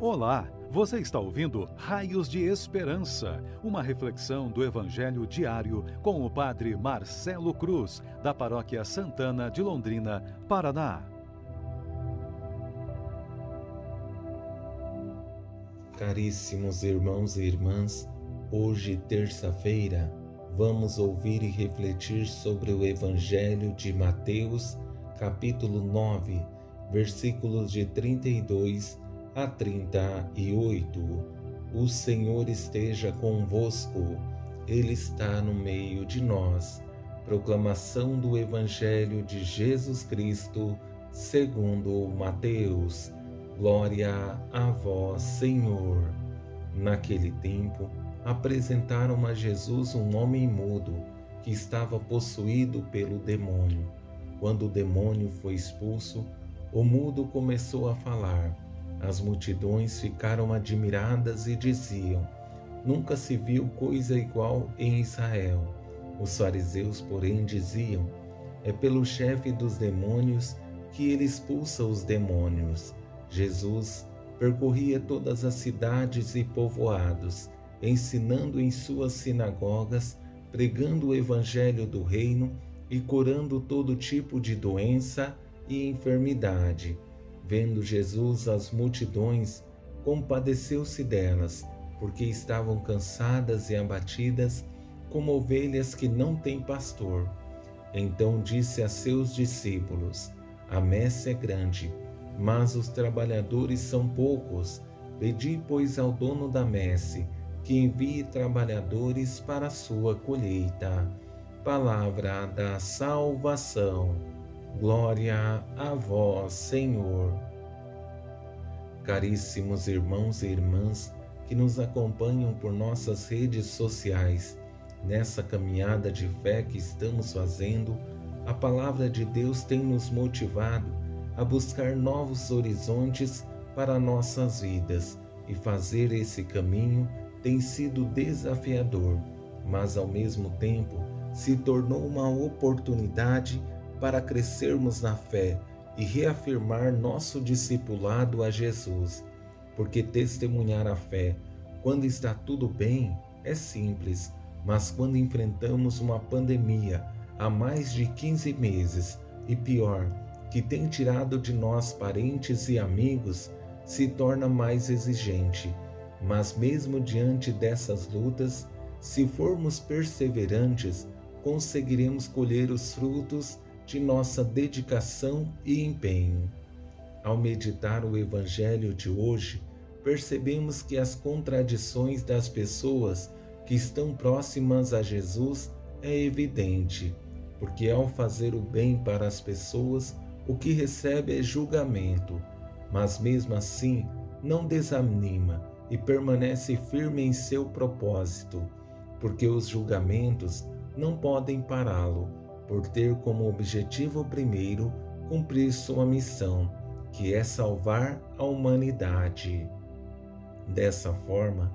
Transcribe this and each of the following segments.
Olá, você está ouvindo Raios de Esperança, uma reflexão do Evangelho diário com o Padre Marcelo Cruz, da Paróquia Santana de Londrina, Paraná. Caríssimos irmãos e irmãs, hoje, terça-feira, vamos ouvir e refletir sobre o Evangelho de Mateus, capítulo 9, versículos de 32 a 38. O Senhor esteja convosco, Ele está no meio de nós. Proclamação do Evangelho de Jesus Cristo, segundo Mateus. Glória a vós, Senhor. Naquele tempo, apresentaram a Jesus um homem mudo que estava possuído pelo demônio. Quando o demônio foi expulso, o mudo começou a falar as multidões ficaram admiradas e diziam: Nunca se viu coisa igual em Israel. Os fariseus, porém, diziam: É pelo chefe dos demônios que ele expulsa os demônios. Jesus percorria todas as cidades e povoados, ensinando em suas sinagogas, pregando o evangelho do reino e curando todo tipo de doença e enfermidade. Vendo Jesus as multidões, compadeceu-se delas, porque estavam cansadas e abatidas, como ovelhas que não têm pastor. Então disse a seus discípulos: A messe é grande, mas os trabalhadores são poucos. Pedi, pois, ao dono da messe que envie trabalhadores para a sua colheita. Palavra da salvação. Glória a vós, Senhor. Caríssimos irmãos e irmãs que nos acompanham por nossas redes sociais, nessa caminhada de fé que estamos fazendo, a palavra de Deus tem nos motivado a buscar novos horizontes para nossas vidas e fazer esse caminho tem sido desafiador, mas ao mesmo tempo se tornou uma oportunidade para crescermos na fé e reafirmar nosso discipulado a Jesus, porque testemunhar a fé quando está tudo bem é simples, mas quando enfrentamos uma pandemia há mais de 15 meses e pior, que tem tirado de nós parentes e amigos, se torna mais exigente. Mas mesmo diante dessas lutas, se formos perseverantes, conseguiremos colher os frutos de nossa dedicação e empenho. Ao meditar o Evangelho de hoje, percebemos que as contradições das pessoas que estão próximas a Jesus é evidente, porque ao fazer o bem para as pessoas, o que recebe é julgamento, mas mesmo assim não desanima e permanece firme em seu propósito, porque os julgamentos não podem pará-lo por ter como objetivo primeiro cumprir sua missão, que é salvar a humanidade. Dessa forma,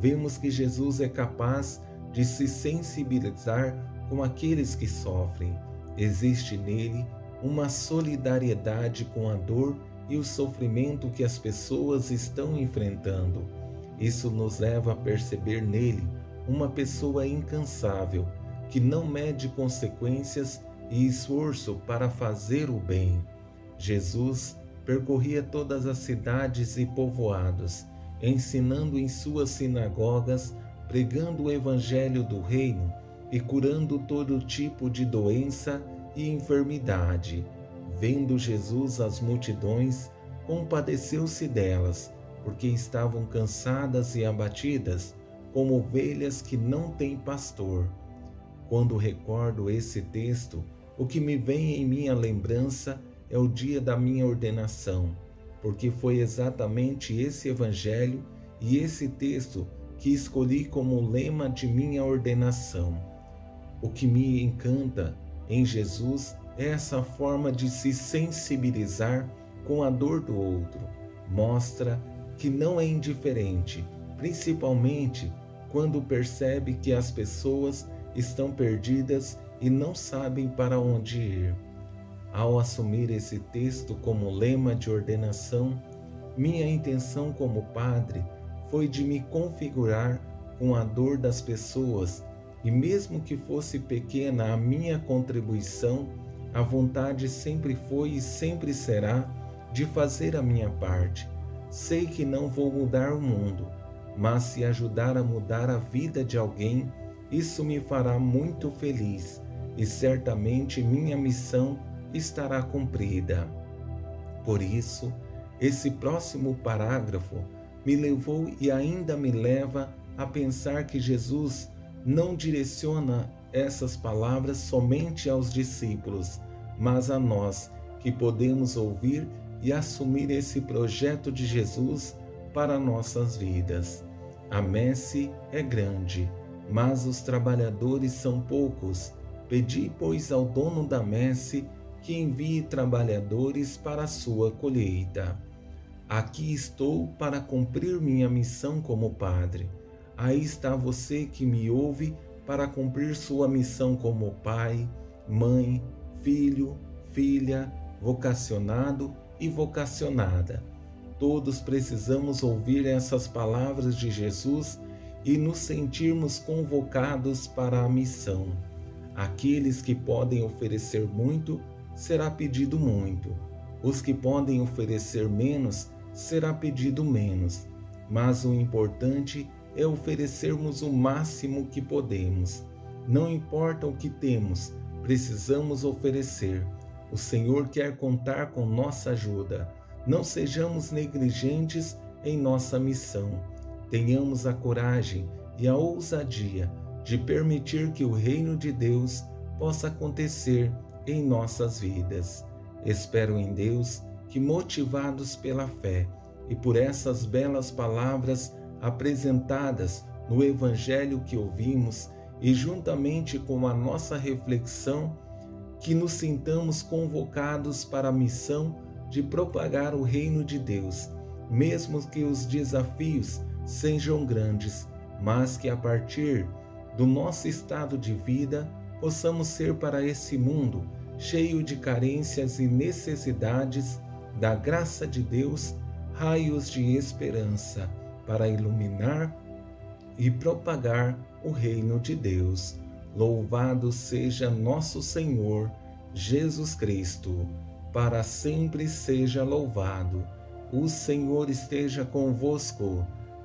vemos que Jesus é capaz de se sensibilizar com aqueles que sofrem. Existe nele uma solidariedade com a dor e o sofrimento que as pessoas estão enfrentando. Isso nos leva a perceber nele uma pessoa incansável que não mede consequências e esforço para fazer o bem. Jesus percorria todas as cidades e povoados, ensinando em suas sinagogas, pregando o evangelho do reino e curando todo tipo de doença e enfermidade. Vendo Jesus as multidões, compadeceu-se delas, porque estavam cansadas e abatidas, como ovelhas que não têm pastor. Quando recordo esse texto, o que me vem em minha lembrança é o dia da minha ordenação, porque foi exatamente esse evangelho e esse texto que escolhi como lema de minha ordenação. O que me encanta em Jesus é essa forma de se sensibilizar com a dor do outro. Mostra que não é indiferente, principalmente quando percebe que as pessoas estão perdidas e não sabem para onde ir. Ao assumir esse texto como lema de ordenação, minha intenção como padre foi de me configurar com a dor das pessoas e, mesmo que fosse pequena a minha contribuição, a vontade sempre foi e sempre será de fazer a minha parte. Sei que não vou mudar o mundo, mas se ajudar a mudar a vida de alguém, isso me fará muito feliz e certamente minha missão estará cumprida. Por isso, esse próximo parágrafo me levou e ainda me leva a pensar que Jesus não direciona essas palavras somente aos discípulos, mas a nós que podemos ouvir e assumir esse projeto de Jesus para nossas vidas. A messe é grande, mas os trabalhadores são poucos. Pedi, pois, ao dono da messe que envie trabalhadores para a sua colheita. Aqui estou para cumprir minha missão como padre. Aí está você que me ouve para cumprir sua missão como pai, mãe, filho, filha, vocacionado e vocacionada. Todos precisamos ouvir essas palavras de Jesus e nos sentirmos convocados para a missão. Aqueles que podem oferecer muito, será pedido muito. Os que podem oferecer menos, será pedido menos. Mas o importante é oferecermos o máximo que podemos. Não importa o que temos, precisamos oferecer. O Senhor quer contar com nossa ajuda. Não sejamos negligentes em nossa missão. Tenhamos a coragem e a ousadia de permitir que o reino de Deus possa acontecer em nossas vidas. Espero em Deus que, motivados pela fé e por essas belas palavras, apresentadas no Evangelho que ouvimos e juntamente com a nossa reflexão, que nos sintamos convocados para a missão de propagar o reino de Deus, mesmo que os desafios sejam grandes, mas que a partir do nosso estado de vida possamos ser para esse mundo cheio de carências e necessidades da graça de Deus, raios de esperança para iluminar e propagar o reino de Deus. Louvado seja nosso Senhor Jesus Cristo, para sempre seja louvado. O Senhor esteja convosco,